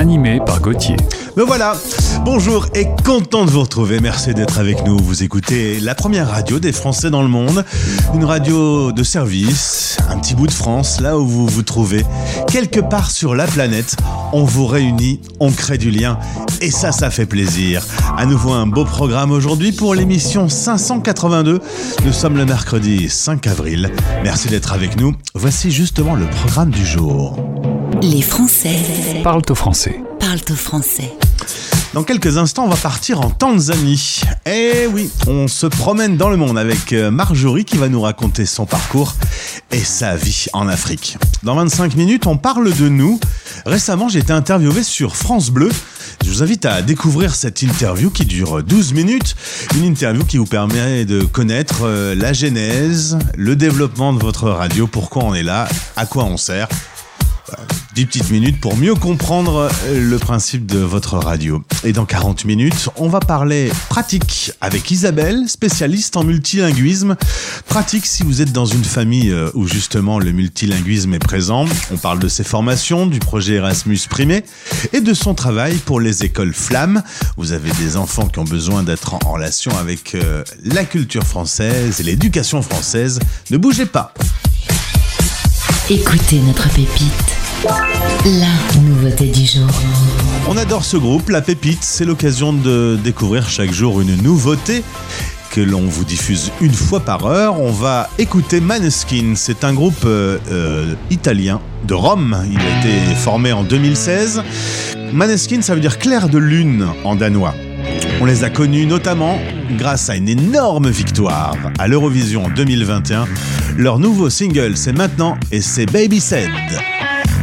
Animé par Gauthier. Me voilà Bonjour et content de vous retrouver. Merci d'être avec nous. Vous écoutez la première radio des Français dans le monde. Une radio de service, un petit bout de France, là où vous vous trouvez. Quelque part sur la planète, on vous réunit, on crée du lien. Et ça, ça fait plaisir. À nouveau un beau programme aujourd'hui pour l'émission 582. Nous sommes le mercredi 5 avril. Merci d'être avec nous. Voici justement le programme du jour. Les Français parlent au français. Parlent au français. Dans quelques instants, on va partir en Tanzanie. Eh oui, on se promène dans le monde avec euh, Marjorie qui va nous raconter son parcours et sa vie en Afrique. Dans 25 minutes, on parle de nous. Récemment, j'ai été interviewé sur France Bleu. Je vous invite à découvrir cette interview qui dure 12 minutes. Une interview qui vous permet de connaître euh, la genèse, le développement de votre radio, pourquoi on est là, à quoi on sert 10 petites minutes pour mieux comprendre le principe de votre radio. Et dans 40 minutes, on va parler pratique avec Isabelle, spécialiste en multilinguisme. Pratique si vous êtes dans une famille euh, où justement le multilinguisme est présent. On parle de ses formations, du projet Erasmus Primé et de son travail pour les écoles Flammes. Vous avez des enfants qui ont besoin d'être en relation avec euh, la culture française et l'éducation française. Ne bougez pas. Écoutez notre pépite. La nouveauté du jour. On adore ce groupe, La Pépite. C'est l'occasion de découvrir chaque jour une nouveauté que l'on vous diffuse une fois par heure. On va écouter Maneskin. C'est un groupe euh, euh, italien de Rome. Il a été formé en 2016. Maneskin, ça veut dire clair de lune en danois. On les a connus notamment grâce à une énorme victoire à l'Eurovision en 2021. Leur nouveau single, c'est maintenant et c'est Baby Said.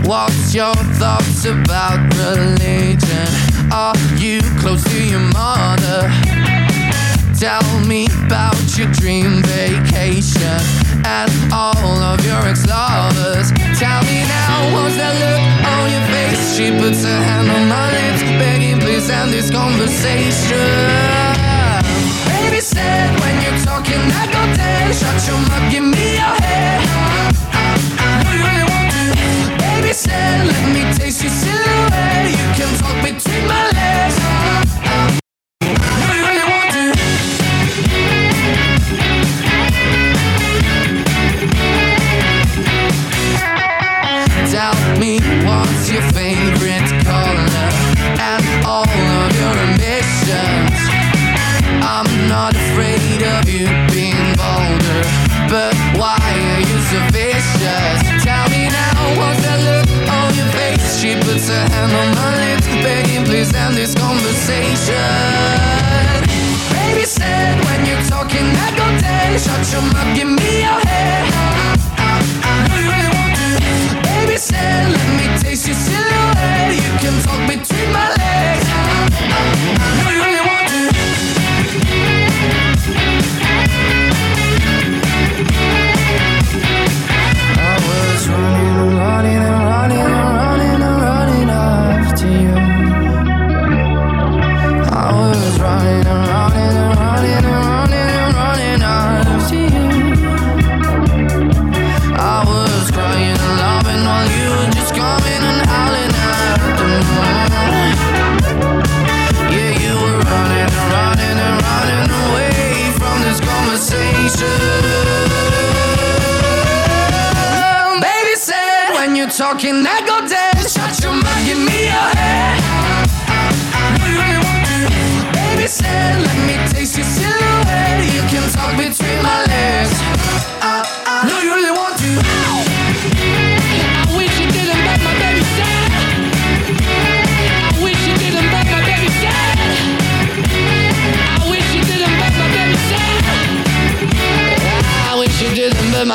What's your thoughts about religion? Are you close to your mother? Tell me about your dream vacation and all of your ex-lovers. Tell me now, what's that look on your face? She puts her hand on my lips, begging please end this conversation. Baby said when you're talking, I go dead. Shut your mouth, give me your head. Talking, I go dead. Shut your mouth, give me your head.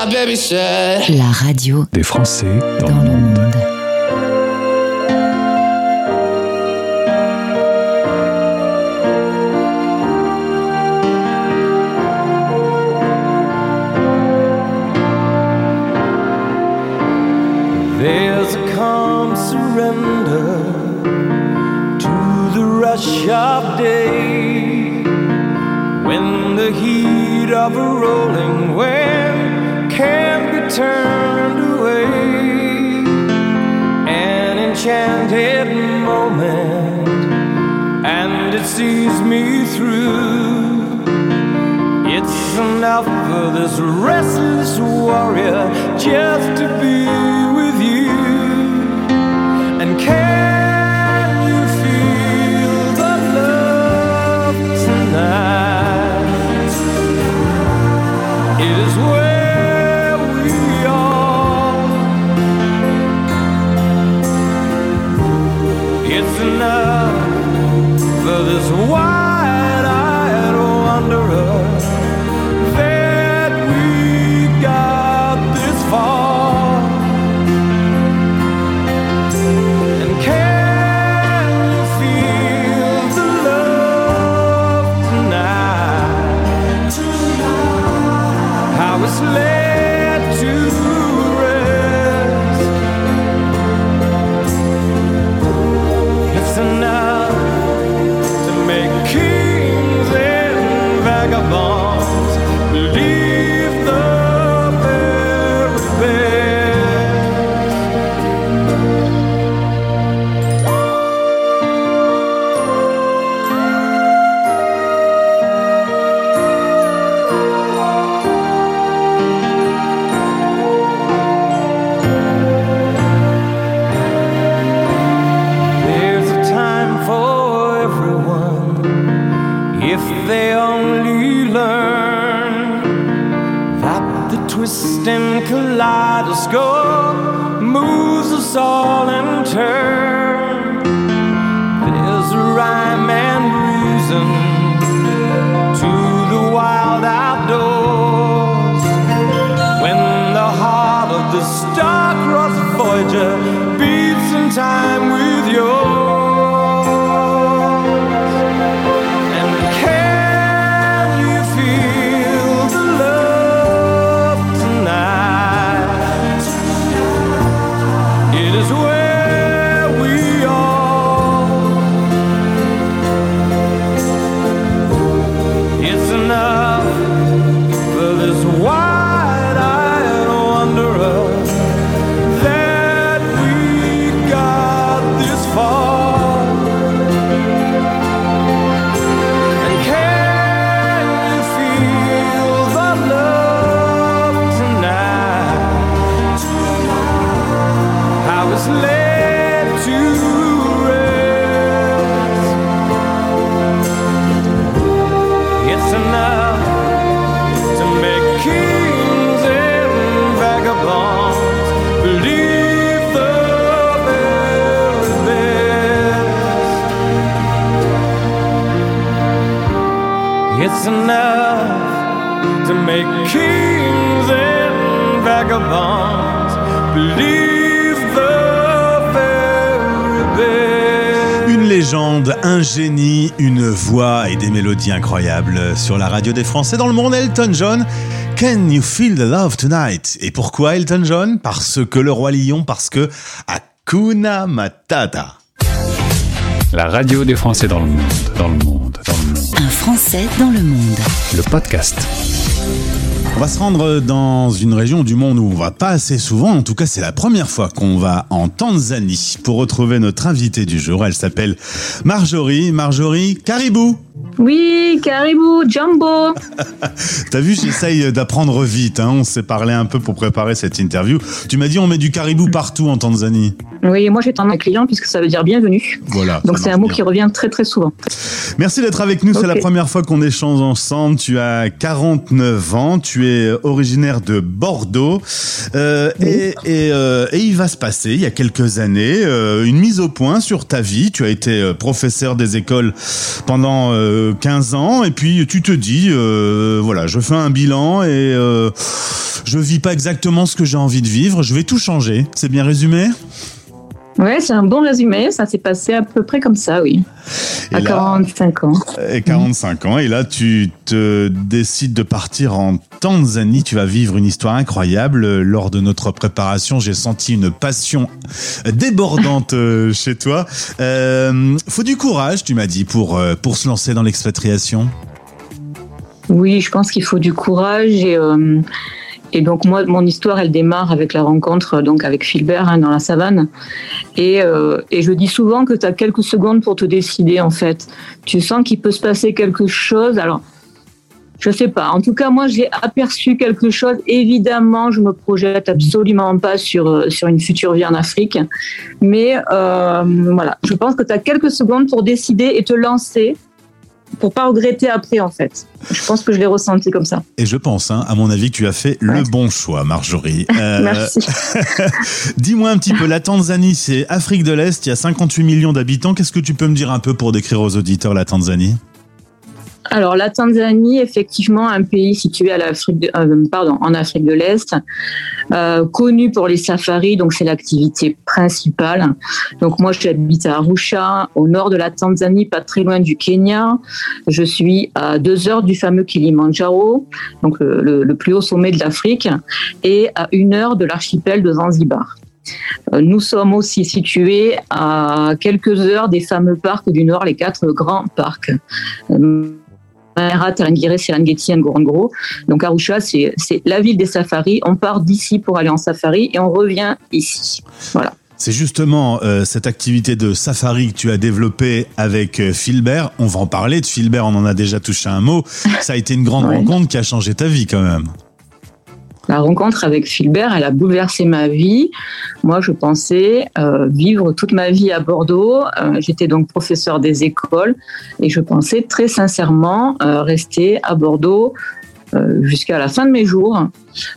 La radio des Français dans, dans le monde. There's a calm surrender to the rush of day when the heat of a rolling wave. Enchanted moment, and it sees me through. It's enough for this restless warrior just to be in turn. Vagabonds believe the very best. Une légende, un génie, une voix et des mélodies incroyables. Sur la radio des Français dans le monde, Elton John. Can you feel the love tonight? Et pourquoi Elton John? Parce que le roi lion, parce que Hakuna Matata. La radio des Français dans le monde, dans le monde, dans le monde. Un Français dans le monde. Le podcast. On va se rendre dans une région du monde où on va pas assez souvent. En tout cas, c'est la première fois qu'on va en Tanzanie pour retrouver notre invitée du jour. Elle s'appelle Marjorie. Marjorie Caribou. Oui, Caribou, Jumbo. T'as vu, j'essaye d'apprendre vite. hein. On s'est parlé un peu pour préparer cette interview. Tu m'as dit on met du caribou partout en Tanzanie. Oui, moi j'ai à client puisque ça veut dire bienvenue. Voilà. Donc c'est un mot bien. qui revient très très souvent. Merci d'être avec nous. C'est la première fois qu'on échange ensemble. Tu as 49 ans. Tu es originaire de Bordeaux. Euh, et, et, euh, et il va se passer, il y a quelques années, euh, une mise au point sur ta vie. Tu as été euh, professeur des écoles pendant euh, 15 ans. Et puis tu te dis, euh, voilà, je fais un bilan et euh, je vis pas exactement ce que j'ai envie de vivre. Je vais tout changer. C'est bien résumé? Ouais, c'est un bon résumé. Ça s'est passé à peu près comme ça, oui. Et à là- 45 ans. et 45 ans. Et là, tu te décides de partir en Tanzanie. Tu vas vivre une histoire incroyable. Lors de notre préparation, j'ai senti une passion débordante euh, chez toi. Euh, faut du courage, tu m'as dit, pour, euh, pour se lancer dans l'expatriation. Oui, je pense qu'il faut du courage et, et donc moi, mon histoire, elle démarre avec la rencontre donc avec Philbert hein, dans la savane. Et, et je dis souvent que tu as quelques secondes pour te décider en fait. Tu sens qu'il peut se passer quelque chose. Alors, je sais pas. En tout cas, moi, j'ai aperçu quelque chose. Évidemment, je me projette absolument pas sur euh, sur une future vie en Afrique, mais euh, voilà. Je pense que tu as quelques secondes pour décider et te lancer pour pas regretter après en fait. Je pense que je l'ai ressenti comme ça. Et je pense, hein, à mon avis, que tu as fait le bon choix, Marjorie. Euh, Merci. Dis-moi un petit peu, la Tanzanie, c'est Afrique de l'Est, il y a 58 millions d'habitants. Qu'est-ce que tu peux me dire un peu pour décrire aux auditeurs la Tanzanie? Alors la Tanzanie, effectivement, un pays situé à euh, pardon, en Afrique de l'Est, euh, connu pour les safaris, donc c'est l'activité principale. Donc moi, j'habite à Arusha, au nord de la Tanzanie, pas très loin du Kenya. Je suis à deux heures du fameux Kilimandjaro, donc le, le- plus haut sommet de l'Afrique, et à une heure de l'archipel de Zanzibar. Euh, Nous sommes aussi situés à quelques heures des fameux parcs du Nord, les quatre grands parcs. Tarangire, Serengeti, Ngorongoro. Donc Arusha, c'est c'est la ville des safaris. On part d'ici pour aller en safari et on revient ici. Voilà. C'est justement euh, cette activité de safari que tu as développée avec euh, Philbert. On va en parler de Philbert, on en a déjà touché un mot. Ça a été une grande Ouais. rencontre qui a changé ta vie quand même. La rencontre avec Philbert, elle a bouleversé ma vie. Moi, je pensais euh, vivre toute ma vie à Bordeaux. Euh, J'étais donc professeur des écoles et je pensais très sincèrement euh, rester à Bordeaux euh, jusqu'à la fin de mes jours.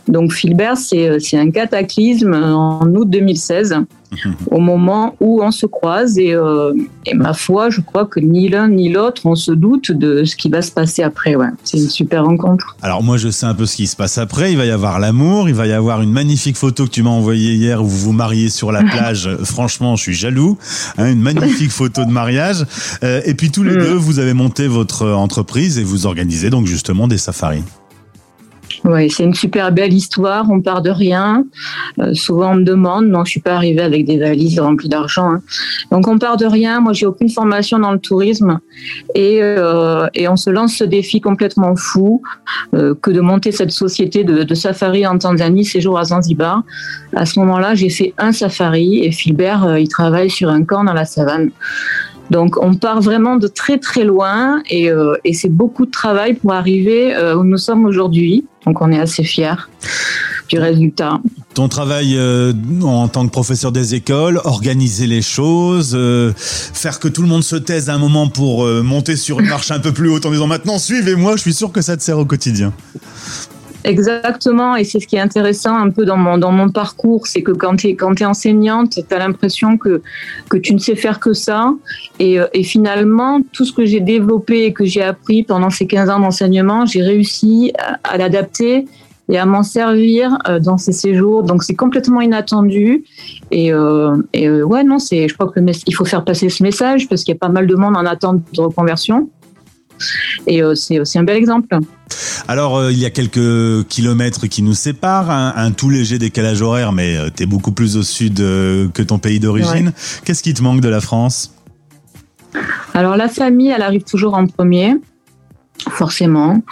Donc Philbert, c'est c'est un cataclysme en août 2016, au moment où on se croise et, euh, et ma foi, je crois que ni l'un ni l'autre, on se doute de ce qui va se passer après. Ouais. C'est une super rencontre. Alors moi je sais un peu ce qui se passe après, il va y avoir l'amour, il va y avoir une magnifique photo que tu m'as envoyée hier où vous vous mariez sur la plage. Franchement, je suis jaloux. Hein, une magnifique photo de mariage. Euh, et puis tous les Mm. deux, vous avez monté votre entreprise et vous organisez donc justement des safaris. Oui, c'est une super belle histoire. On part de rien. Euh, souvent, on me demande. Non, je suis pas arrivée avec des valises remplies d'argent. hein. Donc, on part de rien. Moi, j'ai aucune formation dans le tourisme et, euh, et on se lance ce défi complètement fou euh, que de monter cette société de, de safari en Tanzanie, séjour à Zanzibar. À ce moment-là, j'ai fait un safari et Philbert, il travaille sur un camp dans la savane. Donc, on part vraiment de très très loin et, euh, c'est beaucoup de travail pour arriver euh, où nous sommes aujourd'hui. Donc, on est assez fiers du résultat. Ton travail euh, en tant que professeur des écoles, organiser les choses, faire que tout le monde se taise à un moment pour monter sur une marche un peu plus haute en disant maintenant suivez-moi, je suis sûr que ça te sert au quotidien. Exactement, et c'est ce qui est intéressant un peu dans mon, dans mon parcours, c'est que quand tu es, es enseignante, tu as l'impression que, que tu ne sais faire que ça. Et, euh, et finalement, tout ce que j'ai développé et que j'ai appris pendant ces 15 ans d'enseignement, j'ai réussi à, l'adapter et à m'en servir euh, dans ces séjours. Donc c'est complètement inattendu. Et, euh, et euh, ouais, non, je crois que il faut faire passer ce message parce qu'il y a pas mal de monde en attente de reconversion. Et c'est c'est un bel exemple. Alors, euh, il y a quelques kilomètres qui nous séparent, un, un tout léger décalage horaire, mais tu es beaucoup plus au sud euh, que ton pays d'origine. Qu'est-ce qui te manque de la France? Alors la famille, elle arrive toujours en premier, forcément.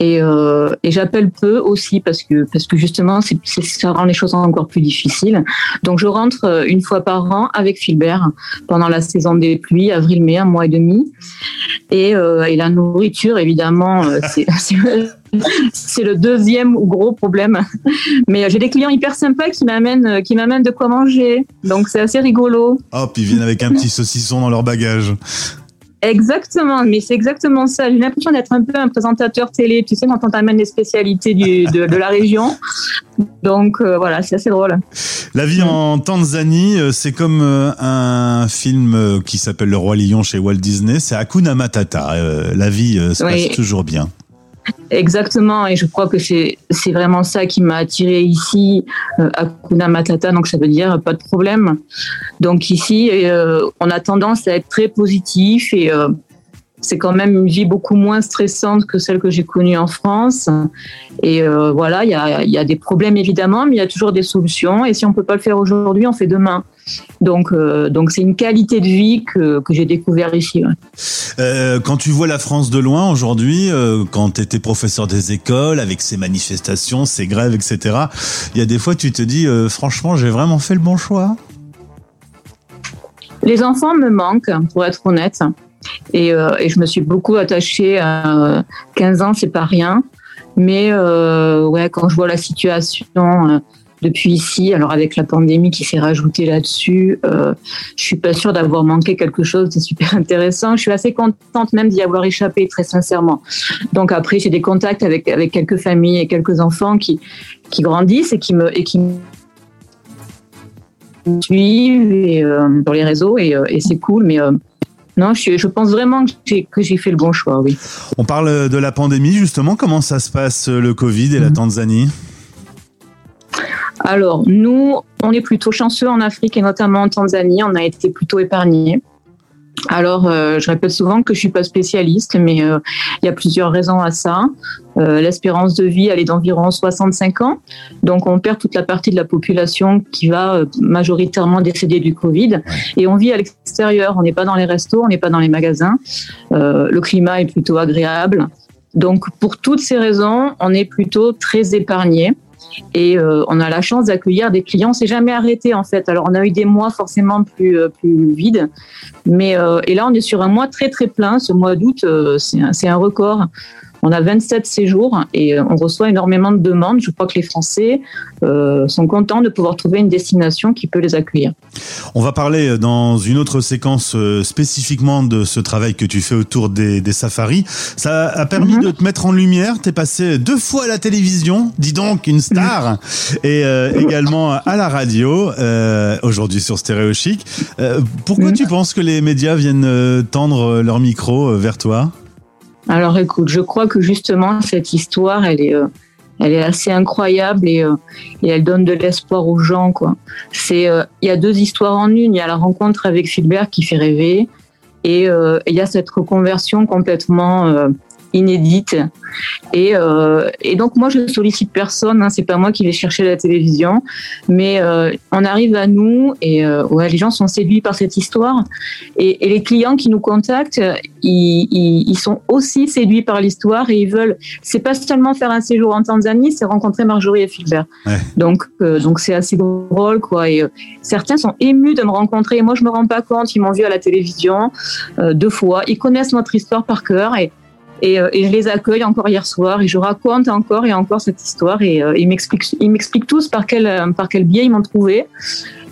Et, euh, et j'appelle peu aussi parce que parce que justement ça rend les choses encore plus difficiles. Donc je rentre euh, une fois par an avec Philbert pendant la saison des pluies, avril-mai, un mois et demi. Et, euh, la nourriture, évidemment, c'est, le deuxième gros problème. Mais j'ai des clients hyper sympas qui m'amènent qui m'amènent de quoi manger. Donc c'est assez rigolo. Hop, ils viennent avec un petit saucisson dans leur bagage. Exactement, mais c'est exactement ça. J'ai l'impression d'être un peu un présentateur télé, tu sais, quand on t'amène les spécialités du, de, de la région. Donc euh, voilà, c'est assez drôle. La vie en Tanzanie, euh, c'est comme euh, un film qui s'appelle Le Roi Lion chez Walt Disney. C'est Hakuna Matata. La vie se Oui. passe toujours bien. Exactement, et je crois que c'est vraiment ça qui m'a attiré ici, euh, Hakuna Matata, donc ça veut dire pas de problème. Donc ici, euh, on a tendance à être très positif et, euh, c'est quand même une vie beaucoup moins stressante que celle que j'ai connue en France. Et voilà, il y a, y a des problèmes évidemment, mais il y a toujours des solutions. Et si on peut pas le faire aujourd'hui, on fait demain. Donc, euh, donc c'est une qualité de vie que, que j'ai découvert ici. ouais. Euh, quand tu vois la France de loin aujourd'hui, euh, quand tu étais professeur des écoles, avec ces manifestations, ces grèves, etc., il y a des fois tu te dis, franchement, j'ai vraiment fait le bon choix. Les enfants me manquent, pour être honnête. Et, et je me suis beaucoup attachée à 15 ans, c'est pas rien. Mais ouais, quand je vois la situation depuis ici, alors avec la pandémie qui s'est rajoutée là-dessus, euh, je suis pas sûre d'avoir manqué quelque chose de super intéressant. Je suis assez contente même d'y avoir échappé, très sincèrement. Donc après, j'ai des contacts avec avec quelques familles et quelques enfants qui qui grandissent et qui me et qui me suivent et, euh, sur les réseaux et, euh, et c'est cool. Mais euh, non, je, je pense vraiment que j'ai fait le bon choix. Oui. On parle de la pandémie, justement. Comment ça se passe, le Covid et la Tanzanie? Alors, nous, on est plutôt chanceux en Afrique et notamment en Tanzanie. On a été plutôt épargnés. Alors, euh, je répète souvent que je suis pas spécialiste, mais euh, il y a plusieurs raisons à ça. Euh, L'espérance de vie, elle est d'environ 65 ans. Donc, on perd toute la partie de la population qui va majoritairement décéder du Covid. Et on vit à l'extérieur. On n'est pas dans les restos, on n'est pas dans les magasins. Le climat est plutôt agréable. Donc, pour toutes ces raisons, on est plutôt très épargné. Et euh, on a la chance d'accueillir des clients. C'est jamais arrêté en fait. Alors on a eu des mois forcément plus euh, plus vides, mais euh, et là on est sur un mois très très plein. Ce mois d'août, c'est un record. On a 27 séjours et euh, on reçoit énormément de demandes. Je crois que les Français euh, sont contents de pouvoir trouver une destination qui peut les accueillir. On va parler euh, dans une autre séquence euh, spécifiquement de ce travail que tu fais autour des, des safaris. Ça a permis Mhm. de te mettre en lumière. T'es passé deux fois à la télévision, dis donc une star, et euh, également à la radio, aujourd'hui sur Stéréo Chic. Pourquoi Mhm. tu penses que les médias viennent tendre leur micro vers toi? Alors écoute, je crois que justement cette histoire, elle est, euh, elle est assez incroyable et, euh, et elle donne de l'espoir aux gens. Quoi. C'est, euh, il y a deux histoires en une. Il y a la rencontre avec Philbert qui fait rêver et il y a cette reconversion complètement inédite. Et, euh, et donc moi je sollicite personne, hein, c'est pas moi qui vais chercher la télévision, mais euh, on arrive à nous et euh, ouais, les gens sont séduits par cette histoire et, et les clients qui nous contactent, ils, ils, ils sont aussi séduits par l'histoire et ils veulent. C'est pas seulement faire un séjour en Tanzanie, c'est rencontrer Marjorie et Philbert. Ouais. Donc donc c'est assez drôle quoi. Et certains sont émus de me rencontrer. Et moi je me rends pas compte. Ils m'ont vu à la télévision deux fois. Ils connaissent notre histoire par cœur et et, euh, et je les accueille encore hier soir et je raconte encore et encore cette histoire et euh, ils m'expliquent ils m'expliquent tous par quel euh, par quel biais ils m'ont trouvé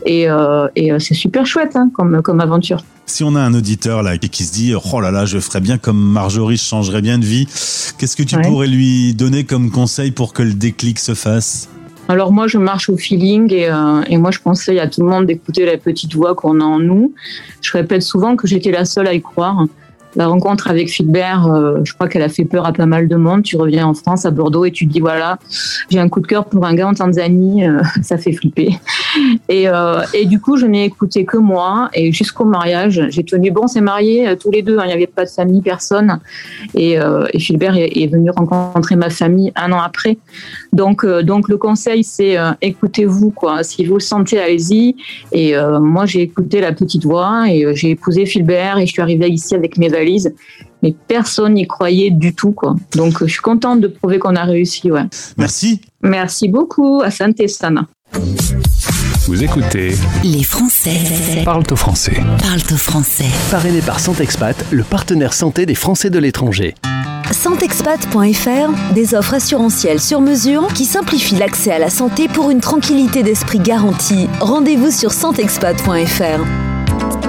et, euh, et c'est super chouette hein, comme comme aventure. Si on a un auditeur là qui se dit oh là là je ferais bien comme Marjorie, je changerais bien de vie, qu'est-ce que tu Ouais. pourrais lui donner comme conseil pour que le déclic se fasse? Alors moi, je marche au feeling et, euh, et moi, je conseille à tout le monde d'écouter la petite voix qu'on a en nous. Je répète souvent que j'étais la seule à y croire. La rencontre avec Philbert, euh, je crois qu'elle a fait peur à pas mal de monde. Tu reviens en France, à Bordeaux, et tu dis voilà, j'ai un coup de cœur pour un gars en Tanzanie, euh, ça fait flipper. Et, euh, et du coup, je n'ai écouté que moi. Et jusqu'au mariage, j'ai tenu bon, c'est marié tous les deux. hein, Il n'y avait pas de famille, personne. Et, et Philbert est, venu rencontrer ma famille un an après. Donc, donc le conseil, c'est écoutez-vous quoi. Si vous le sentez, allez-y. Et moi, j'ai écouté la petite voix et j'ai épousé Philbert et je suis arrivée ici avec mes valises. Mais personne n'y croyait du tout quoi. Donc, je suis contente de prouver qu'on a réussi. Ouais. Merci. Merci beaucoup. Asante sana. Vous écoutez Les Français Parle au français. parlent au français. Parrainé par Santexpat, le partenaire santé des Français de l'étranger. Santexpat.fr, des offres assurantielles sur mesure qui simplifient l'accès à la santé pour une tranquillité d'esprit garantie. Rendez-vous sur santexpat.fr.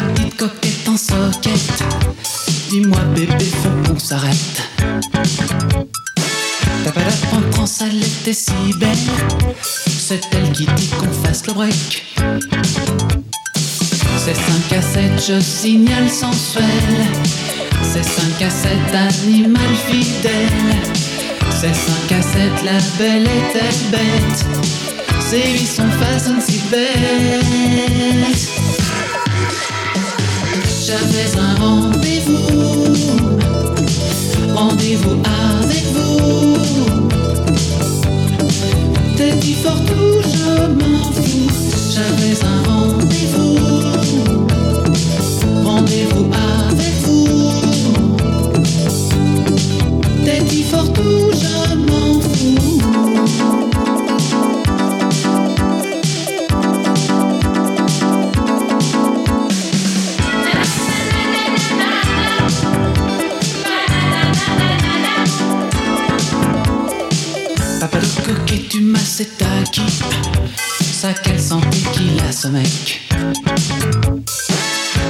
petite coquette en soquette. Dis-moi, bébé, faut qu'on s'arrête. T'as pas la prends ça, elle était si belle. C'est elle qui dit qu'on fasse le break. C'est 5 à 7, je signale sensuel. C'est 5 à 7, animal fidèle. C'est 5 à 7, la belle était bête? C'est 8 sont façon si belle. J'avais un rendez-vous. Rendez-vous avec vous. T'es dit fort tout, je m'en fous. J'avais un rendez-vous. Rendez-vous avec vous. C'est acquis. Ça quelle santé qu'il a ce mec.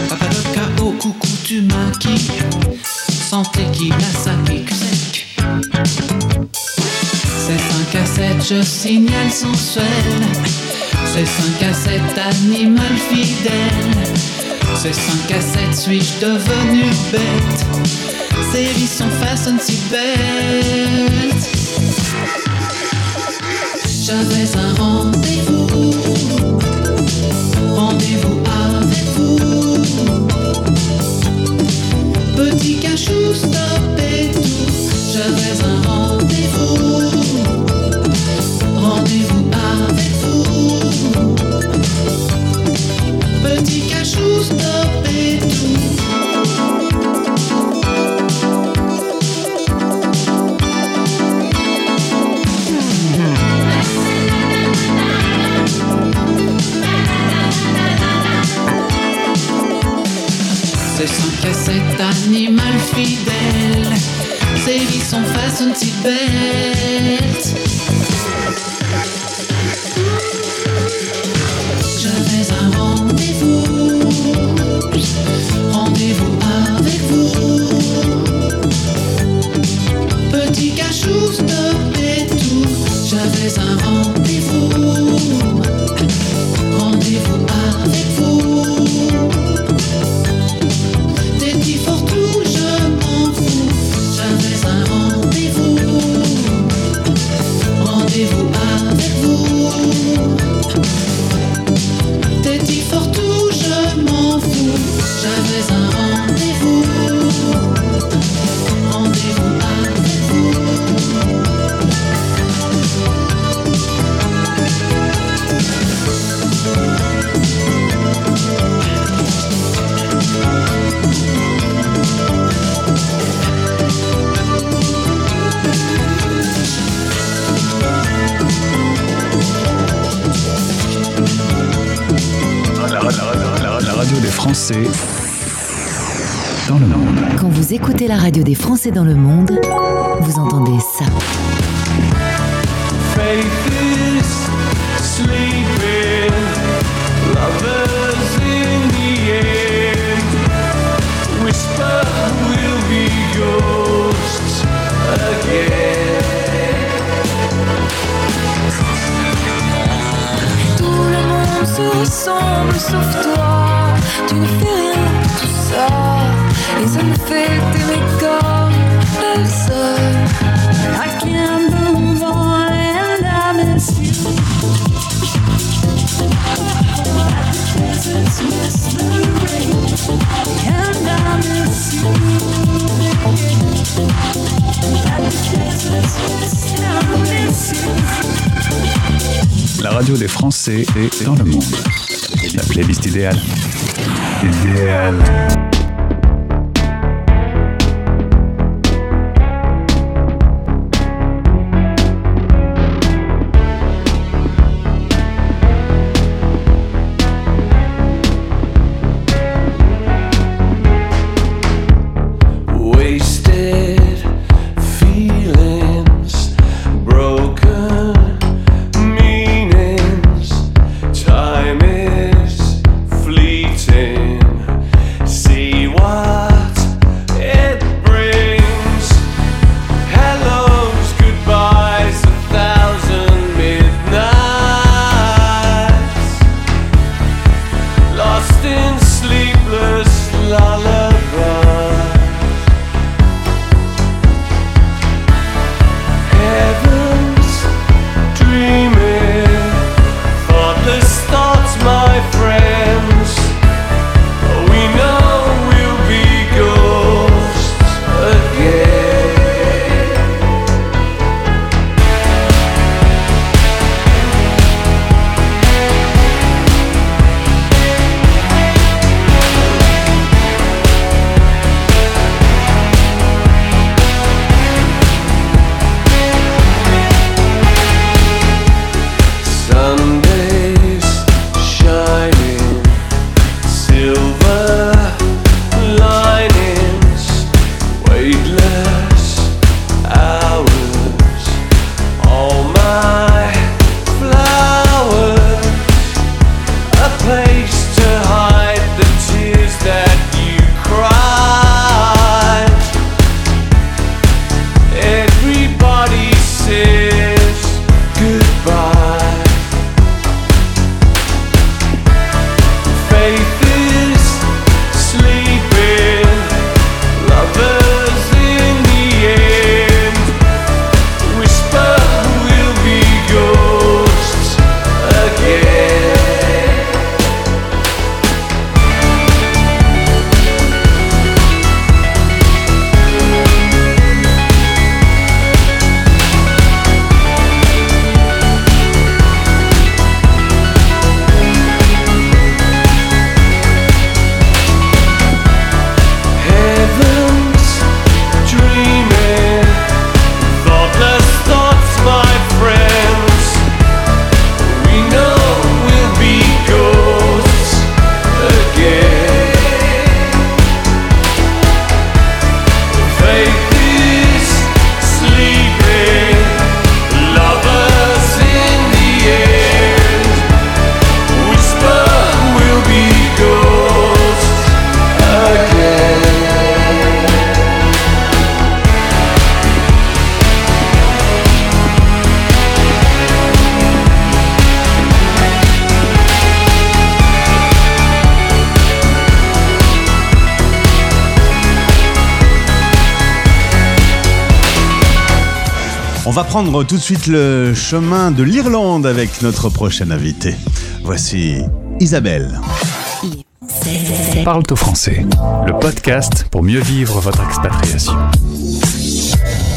Papa le KO, coucou, tu maquilles. Santé qu'il a ça pique sec. C'est 5 à 7, je signale sensuel. C'est 5 à 7, animal fidèle. C'est 5 à 7, suis-je devenu bête? Ces vies sont façon si bêtes. J'avais un rendez-vous, rendez-vous avec vous. Petit cachou, stop et tout. J'avais un rendez-vous, rendez-vous avec vous. Petit cachou, stop 5 à 7 animal fidèle. Ces vies sont façon si bêtes. J'avais un rendez-vous. Rendez-vous avec vous. Petit cachou, stop et tout. J'avais un rendez-vous. Écoutez la radio des Français dans le monde, vous entendez ça. Faith is sleeping, lovers in the air. Whisper will be ghosts again. Tout le monde se ressemble sauf toi. Tu ne fais rien de tout ça. La radio des Français est dans le monde. La playlist idéale. Idéale. Prendre tout de suite le chemin de l'Irlande avec notre prochaine invitée. Voici Isabelle. Parle-toi français, le podcast pour mieux vivre votre expatriation.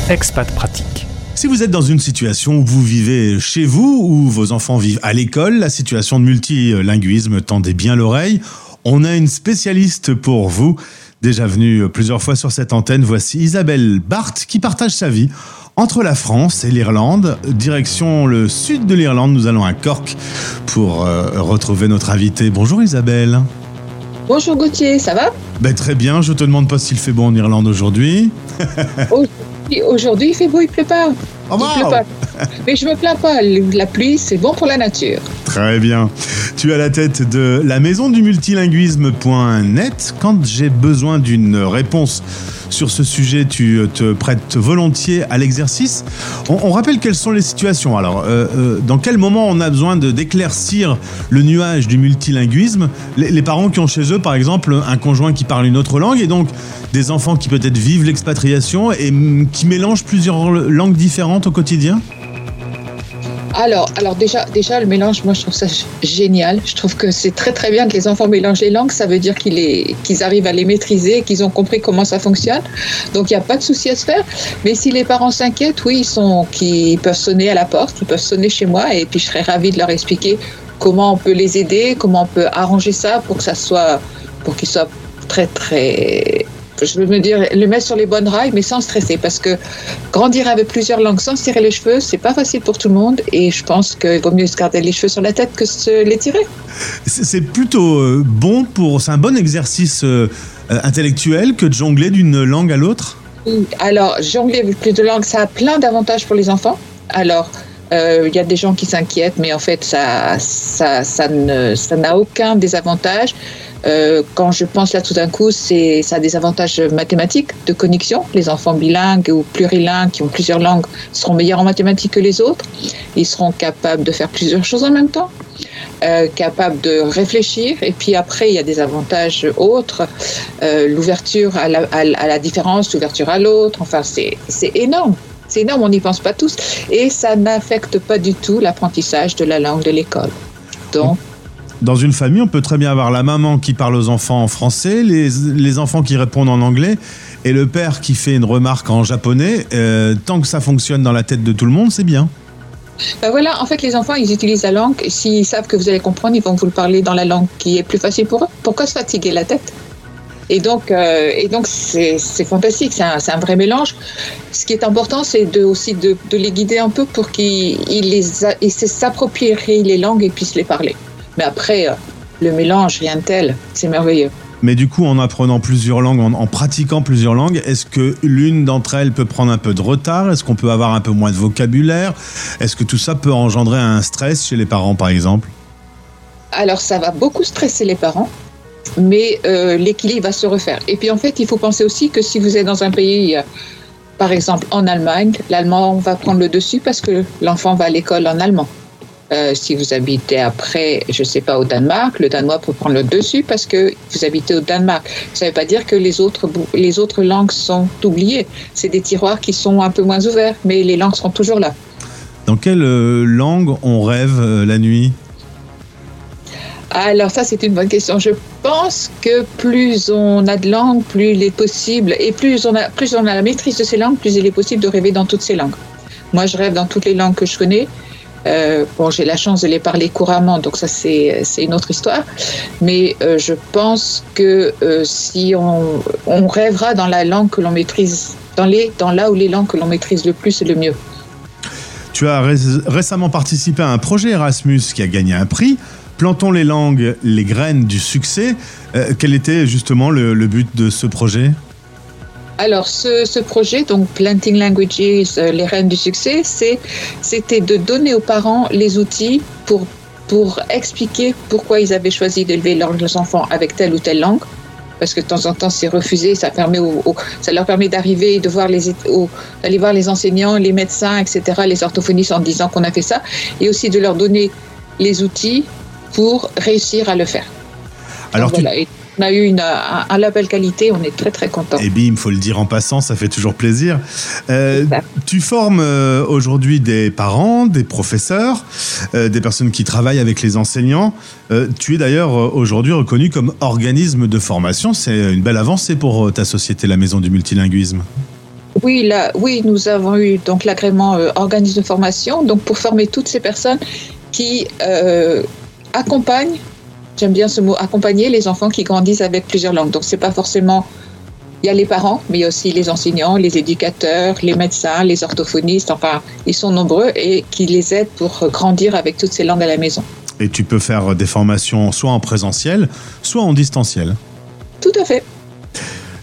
Expat pratique. Si vous êtes dans une situation où vous vivez chez vous ou vos enfants vivent à l'école, la situation de multilinguisme tendez bien l'oreille. On a une spécialiste pour vous, déjà venue plusieurs fois sur cette antenne. Voici Isabelle Barthes qui partage sa vie entre la France et l'Irlande. Direction le sud de l'Irlande, nous allons à Cork pour euh, retrouver notre invitée. Bonjour Isabelle. Bonjour Gauthier, ça va? Ben, très bien, je te demande pas s'il fait beau en Irlande aujourd'hui. Aujourd'hui, Aujourd'hui, il fait beau, il pleut pas. Oh, il wow. pleut pas. Mais je me plains pas, la pluie, c'est bon pour la nature. Très bien. Tu es à la tête de la maison du multilinguisme.net. Quand j'ai besoin d'une réponse sur ce sujet, tu te prêtes volontiers à l'exercice. On, on rappelle quelles sont les situations. Alors, euh, euh, dans quel moment on a besoin de d'éclaircir le nuage du multilinguisme? Les, les parents qui ont chez eux, par exemple, un conjoint qui parle une autre langue et donc des enfants qui peut-être vivent l'expatriation et mm, qui mélangent plusieurs langues différentes au quotidien Alors, alors déjà, déjà, le mélange, moi, je trouve ça génial. Je trouve que c'est très, très bien que les enfants mélangent les langues. Ça veut dire qu'ils arrivent à les maîtriser, qu'ils ont compris comment ça fonctionne. Donc, il n'y a pas de souci à se faire. Mais si les parents s'inquiètent, oui, ils, sont, qu'ils peuvent sonner à la porte, ils peuvent sonner chez moi et puis je serais ravie de leur expliquer comment on peut les aider, comment on peut arranger ça pour que ça soit, pour qu'ils soient très, très je veux me dire, le mettre sur les bonnes rails, mais sans stresser, parce que grandir avec plusieurs langues sans se tirer les cheveux, c'est pas facile pour tout le monde, et je pense qu'il vaut mieux se garder les cheveux sur la tête que se les tirer. C'est plutôt euh, bon pour. C'est un bon exercice euh, euh, intellectuel que de jongler d'une langue à l'autre? Alors, jongler avec plus de langues, ça a plein d'avantages pour les enfants. Alors, euh, il y a des gens qui s'inquiètent, mais en fait, ça, ça, ça n'a aucun désavantage. Euh, quand je pense là tout d'un coup, c'est, ça a des avantages mathématiques, de connexion. Les enfants bilingues ou plurilingues qui ont plusieurs langues seront meilleurs en mathématiques que les autres. Ils seront capables de faire plusieurs choses en même temps, euh, capables de réfléchir. Et puis après, il y a des avantages autres, euh, l'ouverture à à, à la différence, l'ouverture à l'autre. Enfin, c'est, c'est énorme. C'est énorme, on n'y pense pas tous. Et ça n'affecte pas du tout l'apprentissage de la langue de l'école. Donc, Dans une famille, on peut très bien avoir la maman qui parle aux enfants en français, les, les enfants qui répondent en anglais, et le père qui fait une remarque en japonais. Euh, tant que ça fonctionne dans la tête de tout le monde, c'est bien. Ben voilà, en fait, les enfants, ils utilisent la langue. S'ils savent que vous allez comprendre, ils vont vous le parler dans la langue qui est plus facile pour eux. Pourquoi se fatiguer la tête? Et donc, euh, et donc c'est c'est fantastique, c'est un, c'est un vrai mélange. Ce qui est important, c'est de, aussi de, de les guider un peu pour qu'ils ils les a- s'approprient les langues et puissent les parler. Mais après, euh, le mélange, rien de tel, c'est merveilleux. Mais du coup, en apprenant plusieurs langues, en, en pratiquant plusieurs langues, est-ce que l'une d'entre elles peut prendre un peu de retard? Est-ce qu'on peut avoir un peu moins de vocabulaire? Est-ce que tout ça peut engendrer un stress chez les parents, par exemple? Alors, ça va beaucoup stresser les parents, mais euh, l'équilibre va se refaire. Et puis, en fait, il faut penser aussi que si vous êtes dans un pays, euh, par exemple en Allemagne, l'allemand va prendre le dessus parce que l'enfant va à l'école en allemand. Euh, si vous habitez après, je ne sais pas, au Danemark, le danois peut prendre le dessus parce que vous habitez au Danemark. Ça ne veut pas dire que les autres, les autres langues sont oubliées. C'est des tiroirs qui sont un peu moins ouverts, mais les langues seront toujours là. Dans quelle euh, langue on rêve euh, la nuit? Alors ça, c'est une bonne question. Je pense que plus on a de langues, plus il est possible, et plus on a, plus on a la maîtrise de ces langues, plus il est possible de rêver dans toutes ces langues. Moi, je rêve dans toutes les langues que je connais. Euh, bon, j'ai la chance de les parler couramment, donc ça c'est une autre histoire. Mais euh, je pense que euh, si on, on rêvera dans la langue que l'on maîtrise, dans les dans là où les langues que l'on maîtrise le plus, c'est le mieux. Tu as ré- récemment participé à un projet Erasmus qui a gagné un prix. Plantons les langues, les graines du succès. Quel était justement le but de ce projet? Alors, ce, ce projet, donc Planting Languages, euh, les reines du succès, c'était de donner aux parents les outils pour, pour expliquer pourquoi ils avaient choisi d'élever leurs enfants avec telle ou telle langue. Parce que de temps en temps, c'est refusé, ça, permet leur permet d'arriver et de voir les, aux- d'aller voir les enseignants, les médecins, etc., les orthophonistes en disant qu'on a fait ça, et aussi de leur donner les outils pour réussir à le faire. Alors, tu, Voilà, On a eu une, un, un label qualité, on est très très content. Et bim, faut le dire en passant, ça fait toujours plaisir. Euh, tu formes euh, aujourd'hui des parents, des professeurs, euh, des personnes qui travaillent avec les enseignants. Euh, tu es d'ailleurs aujourd'hui reconnu comme organisme de formation. C'est une belle avancée pour ta société, la Maison du Multilinguisme. Oui, là, oui, nous avons eu donc l'agrément organisme de formation, donc pour former toutes ces personnes qui accompagnent, j'aime bien ce mot, accompagner les enfants qui grandissent avec plusieurs langues. Donc c'est pas forcément, il y a les parents, mais il y a aussi les enseignants, les éducateurs, les médecins, les orthophonistes, enfin ils sont nombreux et qui les aident pour grandir avec toutes ces langues à la maison. Et tu peux faire des formations soit en présentiel, soit en distanciel. Tout à fait.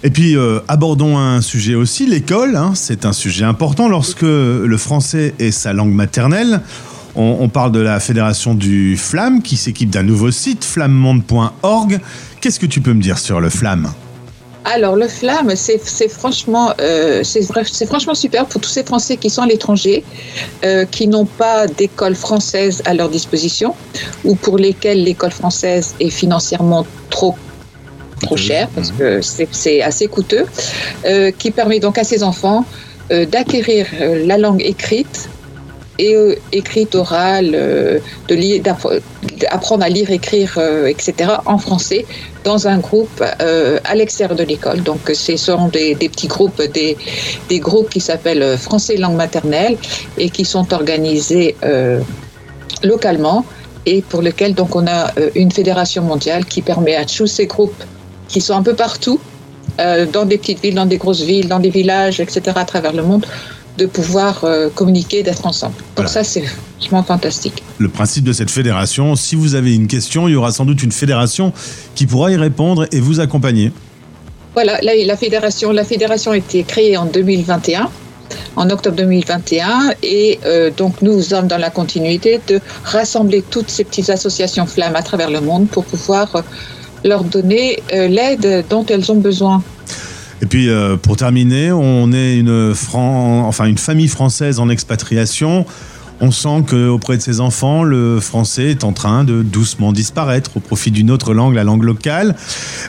Et puis, euh, abordons un sujet aussi, l'école. hein, c'est un sujet important lorsque le français est sa langue maternelle. On, on parle de la fédération du FLAM qui s'équipe d'un nouveau site, flammonde.org. Qu'est-ce que tu peux me dire sur le FLAM? Alors, le FLAM, c'est franchement, euh, c'est franchement super pour tous ces Français qui sont à l'étranger, euh, qui n'ont pas d'école française à leur disposition, ou pour lesquels l'école française est financièrement trop trop chère, parce que c'est- assez coûteux, euh, qui permet donc à ces enfants euh, d'acquérir la langue écrite et euh, écrite, orale, euh, de lire- d'appre- d'apprendre à lire, écrire, euh, etc. en français dans un groupe à l'extérieur de l'école. Donc, ce sont des, petits groupes, des, groupes qui s'appellent Français langue maternelle et qui sont organisés localement et pour lesquels donc on a une fédération mondiale qui permet à tous ces groupes qui sont un peu partout, dans des petites villes, dans des grosses villes, dans des villages, etc., à travers le monde, de pouvoir euh, communiquer, d'être ensemble. Donc ça, c'est vraiment fantastique. Le principe de cette fédération, si vous avez une question, il y aura sans doute une fédération qui pourra y répondre et vous accompagner. Voilà, la, la fédération, la fédération a été créée en 2021, en octobre 2021, et euh, donc nous sommes dans la continuité de rassembler toutes ces petites associations flammes à travers le monde pour pouvoir euh, leur donner euh, l'aide dont elles ont besoin. Et puis, euh, pour terminer, on est une, enfin, une famille française en expatriation. On sent qu'auprès de ses enfants, le français est en train de doucement disparaître au profit d'une autre langue, la langue locale.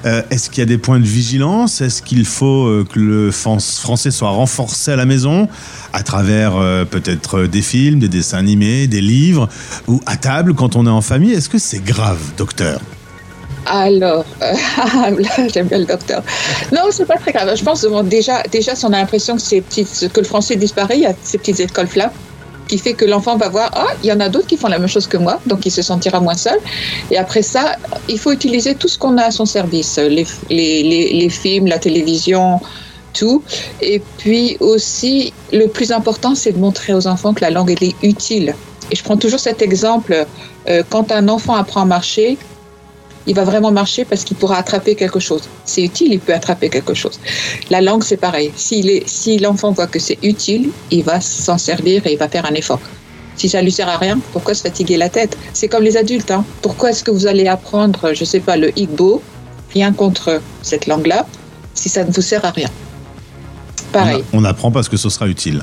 Euh, Est-ce qu'il y a des points de vigilance? Est-ce qu'il faut euh, que le fran- français soit renforcé à la maison à travers peut-être des films, des dessins animés, des livres ou à table quand on est en famille? Est-ce que c'est grave, docteur? Alors, euh, là, j'aime bien le docteur. Non, c'est pas très grave. Je pense bon, déjà, déjà, si on a l'impression que, ces petites, que le français disparaît, il y a ces petites écoles flammes qui fait que l'enfant va voir, ah, il y en a d'autres qui font la même chose que moi, donc il se sentira moins seul. Et après ça, il faut utiliser tout ce qu'on a à son service, les films, la télévision, tout. Et puis aussi, le plus important, c'est de montrer aux enfants que la langue, elle est utile. Et je prends toujours cet exemple, euh, quand un enfant apprend à marcher, il va vraiment marcher parce qu'il pourra attraper quelque chose. C'est utile, il peut attraper quelque chose. La langue, c'est pareil. Si l'enfant voit que c'est utile, il va s'en servir et il va faire un effort. Si ça lui sert à rien, pourquoi se fatiguer la tête? C'est comme les adultes. Hein. Pourquoi est-ce que vous allez apprendre, je sais pas, le Igbo, rien contre cette langue-là, si ça ne vous sert à rien? Pareil. On apprend parce que ce sera utile.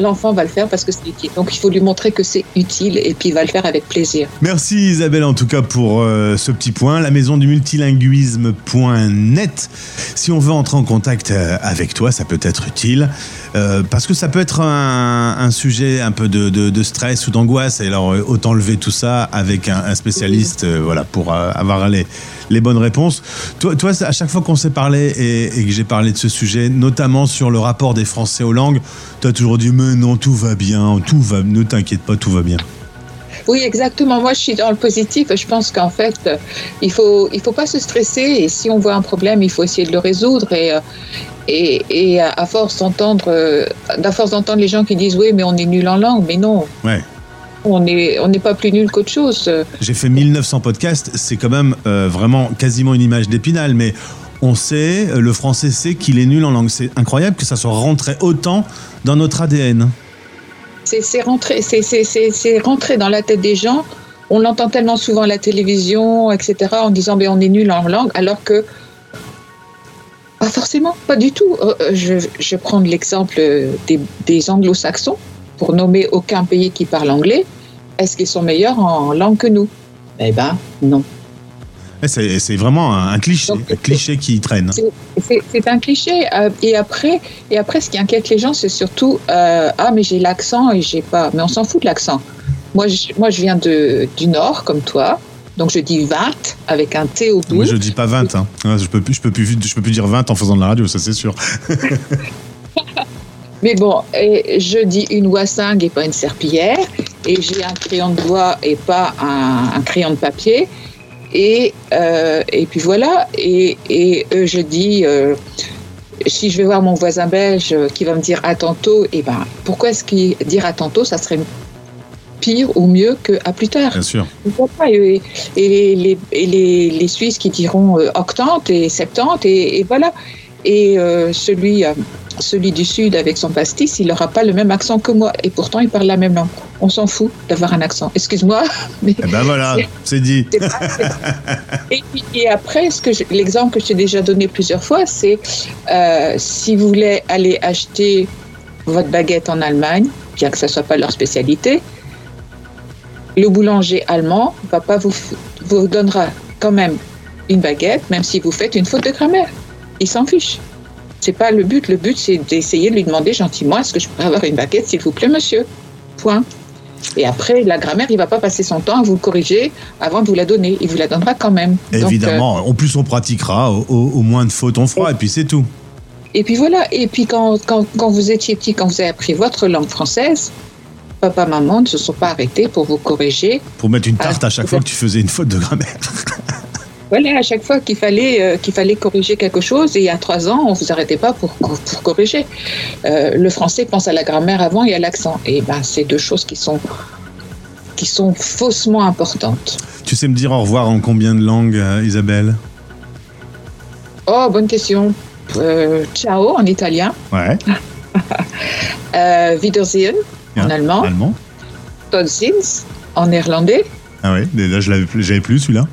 L'enfant va le faire parce que c'est utile. Donc il faut lui montrer que c'est utile et puis il va le faire avec plaisir. Merci Isabelle en tout cas pour euh, ce petit point. La maison du multilinguisme.net. Si on veut entrer en contact euh, avec toi, ça peut être utile. euh, parce que ça peut être un, sujet un peu de, stress ou d'angoisse. Et alors autant lever tout ça avec un, spécialiste voilà, pour avoir les, les bonnes réponses. Toi, toi à chaque fois qu'on s'est parlé et, et que j'ai parlé de ce sujet, notamment sur le rapport des Français aux langues, tu as toujours dit mais non, tout va bien, tout va, ne t'inquiète pas, tout va bien. Oui, exactement. Moi, je suis dans le positif. Je pense qu'en fait, euh, il faut, il faut pas se stresser. Et si on voit un problème, il faut essayer de le résoudre. Et, euh, et, et à force d'entendre, euh, à force d'entendre les gens qui disent oui, mais on est nul en langue, mais non, Ouais. On n'est on pas plus nul qu'autre chose. J'ai fait 1900 podcasts, c'est quand même euh, vraiment quasiment une image d'épinal, mais on sait, euh, le français sait qu'il est nul en langue. C'est incroyable que ça soit rentré autant dans notre ADN. C'est rentré, c'est- c'est- c'est- c'est rentré dans la tête des gens. On l'entend tellement souvent à la télévision, etc., en disant ben, on est nul en langue, alors que pas forcément, pas du tout. Euh, Je, je vais prendre l'exemple des, des anglo-saxons, pour nommer aucun pays qui parle anglais. Est-ce qu'ils sont meilleurs en langue que nous? Eh ben, non. Eh, C'est vraiment un, cliché, un cliché qui traîne. C'est- un cliché. euh, et après, et après, ce qui inquiète les gens, c'est surtout euh, ah mais j'ai l'accent et j'ai pas. Mais on s'en fout de l'accent. Moi, je, moi, je viens de du nord comme toi, donc je dis 20 avec un T au bout. Moi, je dis pas 20. Hein. Je peux plus, je peux plus, je peux plus dire 20 en faisant de la radio, ça c'est sûr. Mais bon, et je dis une wassingue et pas une serpillière, et j'ai un crayon de bois et pas un, un crayon de papier. Et, euh, et puis voilà, et, et euh, je dis, euh, si je vais voir mon voisin belge qui va me dire à tantôt, et ben pourquoi est-ce qu'il dire à tantôt, ça serait pire ou mieux que à plus tard Bien sûr. et, les, et les, les Suisses qui diront octante et septante, et, et voilà. Et euh, celui, celui du Sud avec son pastis, il n'aura pas le même accent que moi, et pourtant il parle la même langue. On s'en fout d'avoir un accent. Excuse-moi, mais Eh ben voilà, c'est dit. pas- et, après, ce que je- l'exemple que je t'ai déjà donné plusieurs fois, c'est euh, si vous voulez aller acheter votre baguette en Allemagne, bien que ce ne soit pas leur spécialité, le boulanger allemand va pas vous, vous donnera quand même une baguette, même si vous faites une faute de grammaire. Il s'en fiche. C'est pas le but. Le but, c'est d'essayer de lui demander gentiment est-ce que je pourrais avoir une baguette, s'il vous plaît, monsieur? Point. Et après, la grammaire, il va pas passer son temps à vous corriger avant de vous la donner. Il vous la donnera quand même. Donc, euh, Évidemment, en plus on pratiquera, au, moins de fautes on fera, et puis c'est tout. Et puis voilà, et puis quand, quand, quand vous étiez petit, quand vous avez appris votre langue française, papa, maman ne se sont pas arrêtés pour vous corriger. Pour mettre une tarte Ah, à chaque fois que tu faisais une faute de grammaire. Voilà, à chaque fois qu'il fallait, euh, qu'il fallait corriger quelque chose, et il y a trois ans, on vous arrêtait pas pour, pour corriger. Euh, le français pense à la grammaire avant et à l'accent. Et ben, c'est deux choses qui sont, qui sont faussement importantes. Tu sais me dire au revoir en combien de langues, euh, Isabelle? Oh, bonne question. Ciao en italien, Ouais. Wiedersehen en allemand, Allemand. en néerlandais. Ah mais là je l'avais plus, j'avais plus celui-là.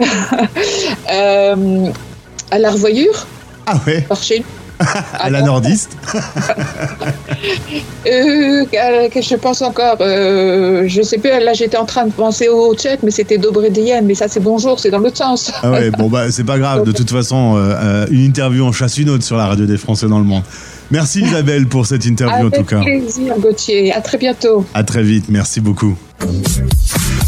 Euh, à la revoyure, Ah ouais, par chez nous. à la nordiste. Euh, je pense encore, euh, je sais plus, là j'étais en train de penser au tchèque, mais c'était Dobredien, mais ça c'est bonjour, c'est dans l'autre sens. Ah ouais, bon bah c'est pas grave, de toute façon, euh, une interview en chasse une autre sur la radio des Français dans le monde. Merci Isabelle pour cette interview en tout Avec cas. plaisir, Gauthier. À très bientôt. À très vite, merci beaucoup.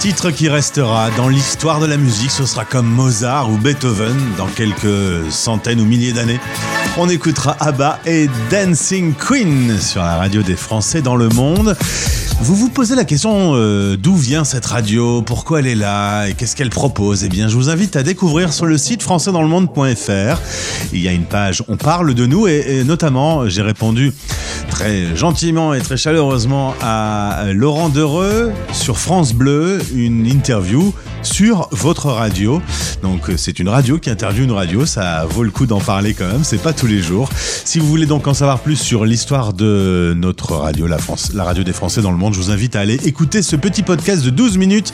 titre qui restera dans l'histoire de la musique. Ce sera comme Mozart ou Beethoven dans quelques centaines ou milliers d'années. On écoutera ABBA et Dancing Queen sur la radio des Français dans le monde. Vous vous posez la question euh, d'où vient cette radio, pourquoi elle est là et qu'est-ce qu'elle propose? Eh bien, je vous invite à découvrir sur le site françaisdanslemonde.fr. Il y a une page On parle de nous et, et notamment, j'ai répondu très gentiment et très chaleureusement à Laurent Dereux sur France Bleu, une interview sur votre radio. Donc euh, c'est une radio qui interviewe une radio, ça vaut le coup d'en parler quand même, c'est pas tous les jours. Si vous voulez donc en savoir plus sur l'histoire de notre radio, la, la radio des Français dans le monde, je vous invite à aller écouter ce petit podcast de 12 minutes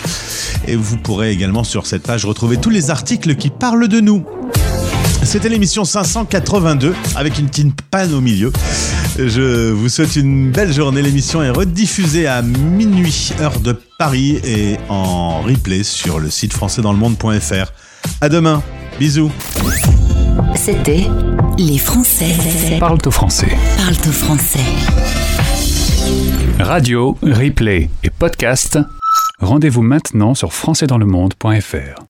et vous pourrez également sur cette page retrouver tous les articles qui parlent de nous. C'était l'émission 582 avec une petite panne au milieu. Je vous souhaite une belle journée. L'émission est rediffusée à minuit, heure de Paris, et en replay sur le site françaisdanslemonde.fr. À demain. Bisous. C'était Les Français Parle au français. parlent au français. Radio, replay et podcast. Rendez-vous maintenant sur françaisdanslemonde.fr.